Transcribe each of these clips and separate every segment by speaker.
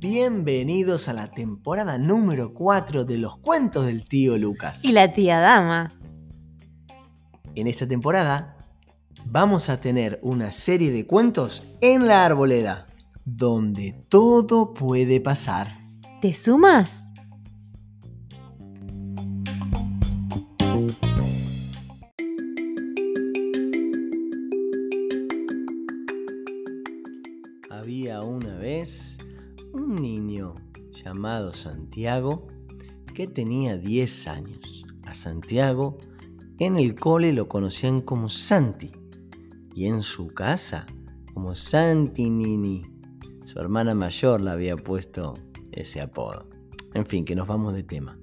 Speaker 1: Bienvenidos a la temporada número 4 de los cuentos del tío Lucas.
Speaker 2: Y la tía Dama.
Speaker 1: En esta temporada vamos a tener una serie de cuentos en la arboleda, donde todo puede pasar.
Speaker 2: ¿Te sumas?
Speaker 1: Santiago que tenía 10 años. A Santiago en el cole lo conocían como Santi y en su casa como Santi Nini. Su hermana mayor le había puesto ese apodo. En fin, que nos vamos de tema.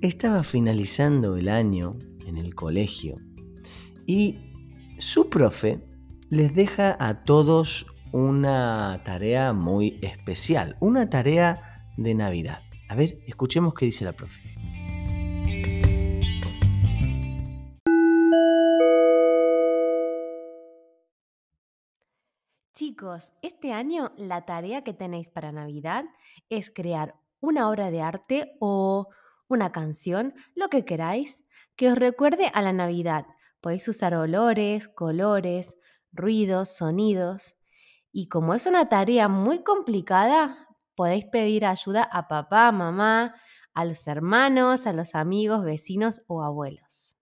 Speaker 1: Estaba finalizando el año en el colegio y su profe les deja a todos una tarea muy especial, una tarea de Navidad. A ver, escuchemos qué dice la profe.
Speaker 2: Chicos, este año la tarea que tenéis para Navidad es crear una obra de arte o una canción, lo que queráis, que os recuerde a la Navidad. Podéis usar olores, colores, ruidos, sonidos. Y como es una tarea muy complicada, podéis pedir ayuda a papá, mamá, a los hermanos, a los amigos, vecinos o abuelos.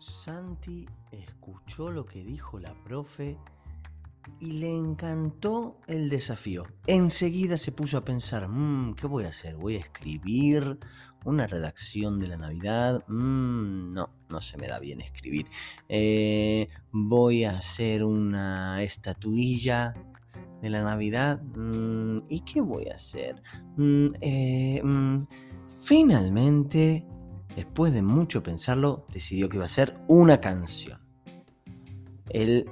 Speaker 1: Santi escuchó lo que dijo la profe y le encantó el desafío. Enseguida se puso a pensar, "Mm, ¿qué voy a hacer? ¿Voy a escribir una redacción de la Navidad? Mm, no, no se me da bien escribir. Eh, ¿Voy a hacer una estatuilla de la Navidad? Mm, ¿Y qué voy a hacer? Eh, finalmente, después de mucho pensarlo, decidió que iba a ser una canción. Él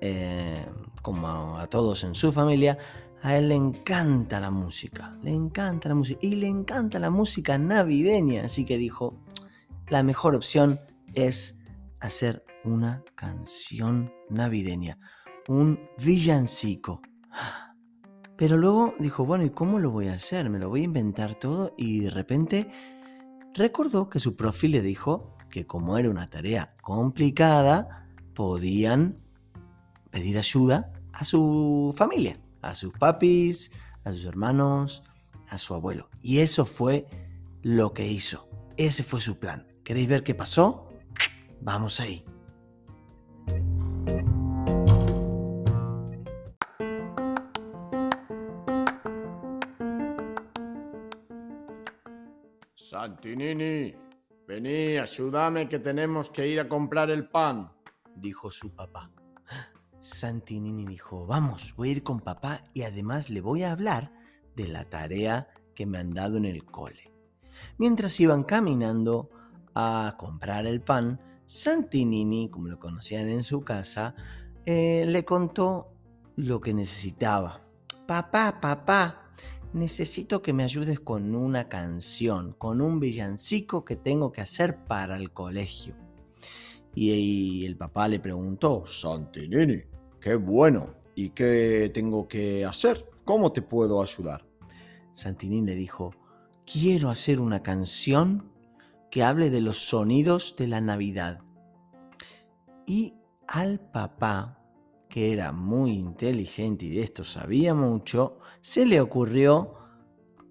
Speaker 1: eh, como a todos en su familia, a él le encanta la música, le encanta la música y le encanta la música navideña, así que dijo, la mejor opción es hacer una canción navideña, un villancico. Pero luego dijo, bueno, ¿y cómo lo voy a hacer? Me lo voy a inventar todo y de repente recordó que su profe le dijo que como era una tarea complicada, podían pedir ayuda a su familia, a sus papis, a sus hermanos, a su abuelo. Y eso fue lo que hizo. Ese fue su plan. ¿Queréis ver qué pasó? Vamos ahí.
Speaker 3: Santinini, vení, ayúdame que tenemos que ir a comprar el pan.
Speaker 1: dijo su papá. Santinini dijo, vamos, voy a ir con papá y además le voy a hablar de la tarea que me han dado en el cole. Mientras iban caminando a comprar el pan, Santinini, como lo conocían en su casa, eh, le contó lo que necesitaba. Papá, papá, necesito que me ayudes con una canción, con un villancico que tengo que hacer para el colegio. Y, y el papá le preguntó,
Speaker 3: Santinini, qué bueno. ¿Y qué tengo que hacer? ¿Cómo te puedo ayudar?
Speaker 1: Santinini le dijo, quiero hacer una canción que hable de los sonidos de la Navidad. Y al papá, que era muy inteligente y de esto sabía mucho, se le ocurrió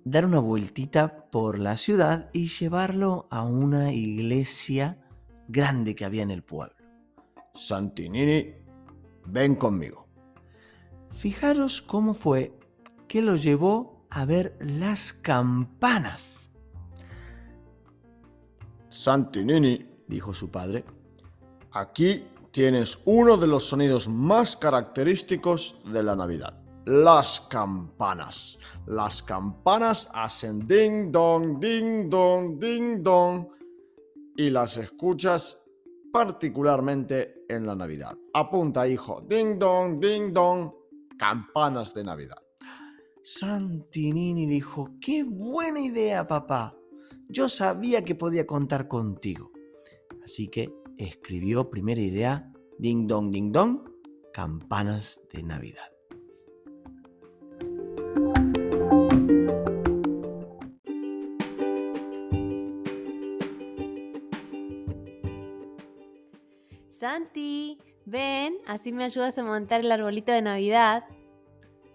Speaker 1: dar una vueltita por la ciudad y llevarlo a una iglesia grande que había en el pueblo.
Speaker 3: Santinini, ven conmigo.
Speaker 1: Fijaros cómo fue que lo llevó a ver las campanas.
Speaker 3: Santinini, dijo su padre, aquí tienes uno de los sonidos más característicos de la Navidad. Las campanas. Las campanas hacen ding dong, ding dong, ding dong. Y las escuchas particularmente en la Navidad. Apunta, hijo. Ding dong, ding dong. Campanas de Navidad.
Speaker 1: Santinini dijo, qué buena idea, papá. Yo sabía que podía contar contigo. Así que escribió primera idea, ding dong, ding dong, campanas de Navidad.
Speaker 2: Santi, ven, así me ayudas a montar el arbolito de Navidad.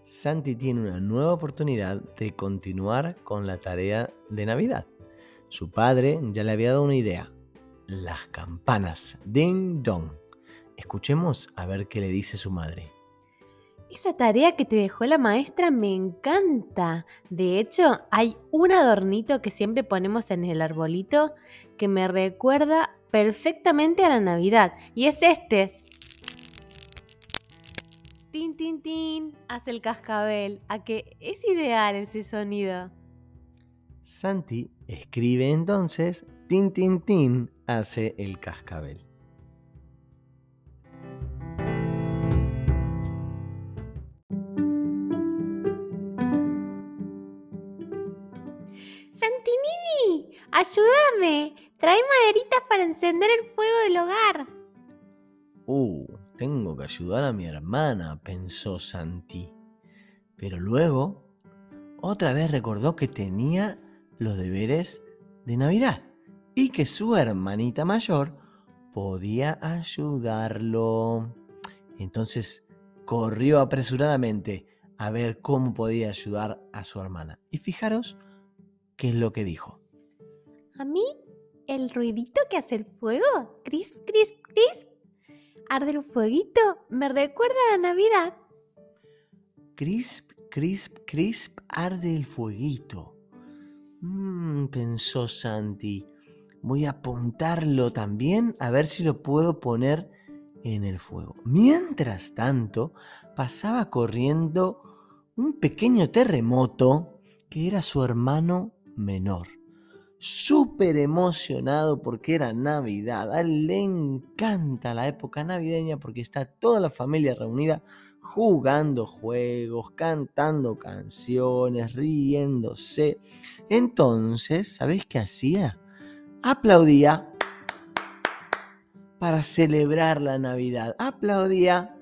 Speaker 1: Santi tiene una nueva oportunidad de continuar con la tarea de Navidad. Su padre ya le había dado una idea. Las campanas. Ding dong. Escuchemos a ver qué le dice su madre.
Speaker 2: Esa tarea que te dejó la maestra me encanta. De hecho, hay un adornito que siempre ponemos en el arbolito que me recuerda perfectamente a la Navidad. Y es este. Tin, tin, tin, hace el cascabel. A que es ideal ese sonido.
Speaker 1: Santi escribe entonces, tin, tin, tin, hace el cascabel.
Speaker 2: Santinini, ayúdame. Trae maderitas para encender el fuego del hogar.
Speaker 1: Uh, tengo que ayudar a mi hermana, pensó Santi. Pero luego, otra vez recordó que tenía los deberes de Navidad y que su hermanita mayor podía ayudarlo. Entonces corrió apresuradamente a ver cómo podía ayudar a su hermana. Y fijaros qué es lo que dijo.
Speaker 2: A mí, el ruidito que hace el fuego, crisp, crisp, crisp, arde el fueguito, me recuerda a la Navidad.
Speaker 1: Crisp, crisp, crisp, arde el fueguito. Mmm, pensó Santi. Voy a apuntarlo también a ver si lo puedo poner en el fuego. Mientras tanto, pasaba corriendo un pequeño terremoto que era su hermano menor. Súper emocionado porque era Navidad. A él le encanta la época navideña porque está toda la familia reunida jugando juegos, cantando canciones, riéndose. Entonces, ¿sabéis qué hacía? Aplaudía para celebrar la Navidad. Aplaudía,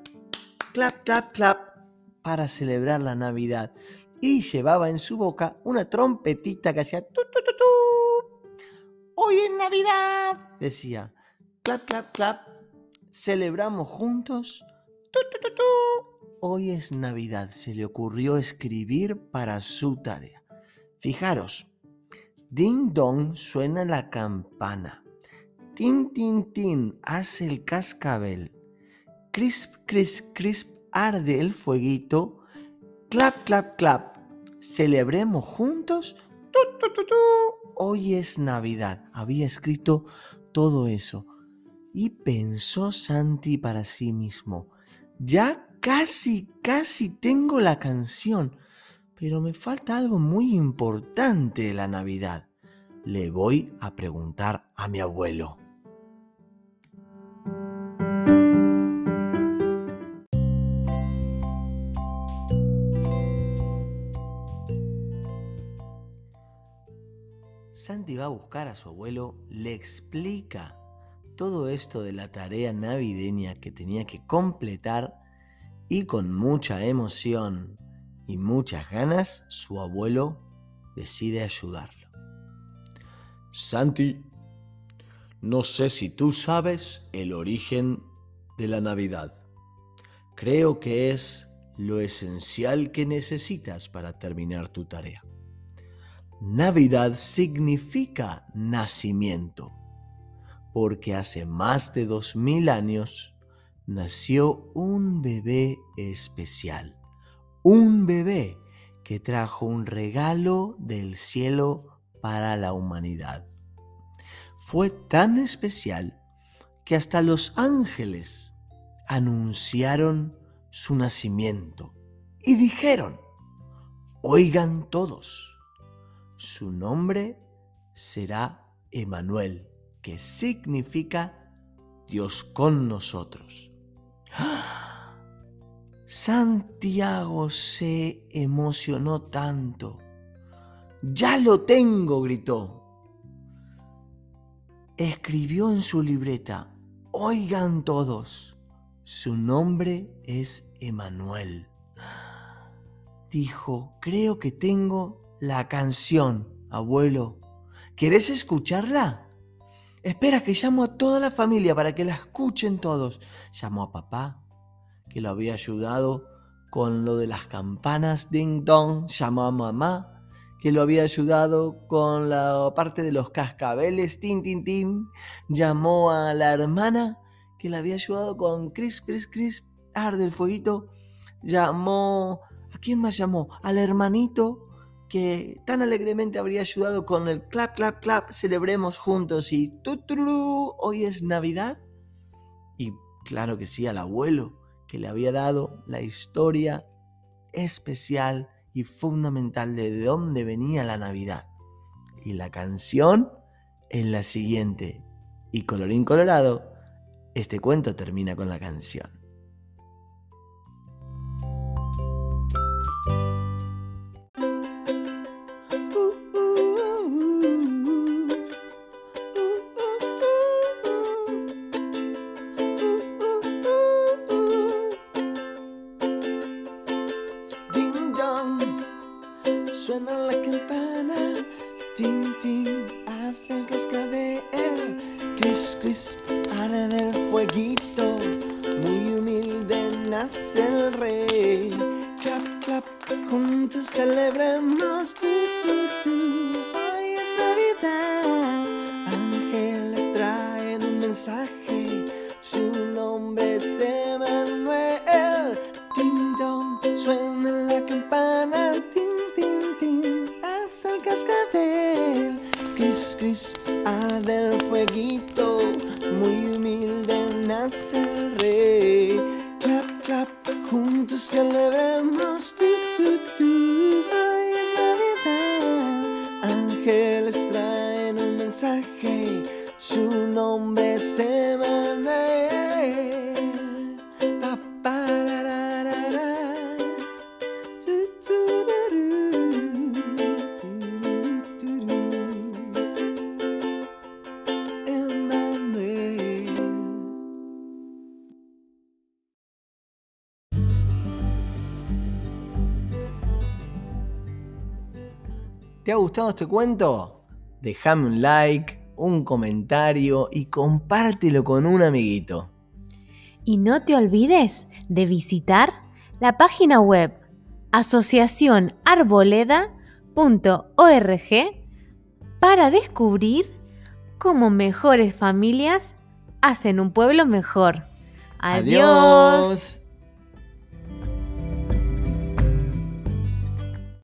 Speaker 1: clap, clap, clap, para celebrar la Navidad. Y llevaba en su boca una trompetita que hacía. Hoy es Navidad, decía. Clap, clap, clap. Celebramos juntos. Tu, tu, tu. Hoy es Navidad. Se le ocurrió escribir para su tarea. Fijaros. Ding dong suena la campana. Tin, tin, tin hace el cascabel. Crisp, crisp, crisp arde el fueguito. Clap, clap, clap. Celebremos juntos. Hoy es Navidad. Había escrito todo eso. Y pensó Santi para sí mismo. Ya casi, casi tengo la canción. Pero me falta algo muy importante de la Navidad. Le voy a preguntar a mi abuelo. Santi va a buscar a su abuelo, le explica todo esto de la tarea navideña que tenía que completar y con mucha emoción y muchas ganas su abuelo decide ayudarlo. Santi, no sé si tú sabes el origen de la Navidad. Creo que es lo esencial que necesitas para terminar tu tarea. Navidad significa nacimiento, porque hace más de dos mil años nació un bebé especial, un bebé que trajo un regalo del cielo para la humanidad. Fue tan especial que hasta los ángeles anunciaron su nacimiento y dijeron, oigan todos, su nombre será Emanuel, que significa Dios con nosotros. Santiago se emocionó tanto. ¡Ya lo tengo! gritó. Escribió en su libreta, oigan todos, su nombre es Emanuel. Dijo, creo que tengo la canción, abuelo. ¿Querés escucharla? Espera que llamo a toda la familia para que la escuchen todos. Llamó a papá, que lo había ayudado con lo de las campanas ding dong, llamó a mamá, que lo había ayudado con la parte de los cascabeles tin tin tin, llamó a la hermana, que le había ayudado con cris cris cris, arde el fueguito, llamó, ¿a quién más llamó? Al hermanito, que tan alegremente habría ayudado con el clap, clap, clap, celebremos juntos y tuturu, hoy es Navidad. Y claro que sí, al abuelo, que le había dado la historia especial y fundamental de dónde venía la Navidad. Y la canción es la siguiente. Y colorín colorado, este cuento termina con la canción. Cascabel, cris cris, arde el fueguito, muy humilde nace el rey, clap clap, juntos celebremos, hoy es Navidad, ángeles traen un mensaje, su nombre es Emanuel. Ding dong, suena la campana, tin tin tin, hace el cascabel, cris cris, arde el fueguito, muy humilde nace ¿Te ha gustado este cuento? Déjame un like, un comentario y compártelo con un amiguito.
Speaker 2: Y no te olvides de visitar la página web asociacionarboleda.org para descubrir cómo mejores familias hacen un pueblo mejor. Adiós.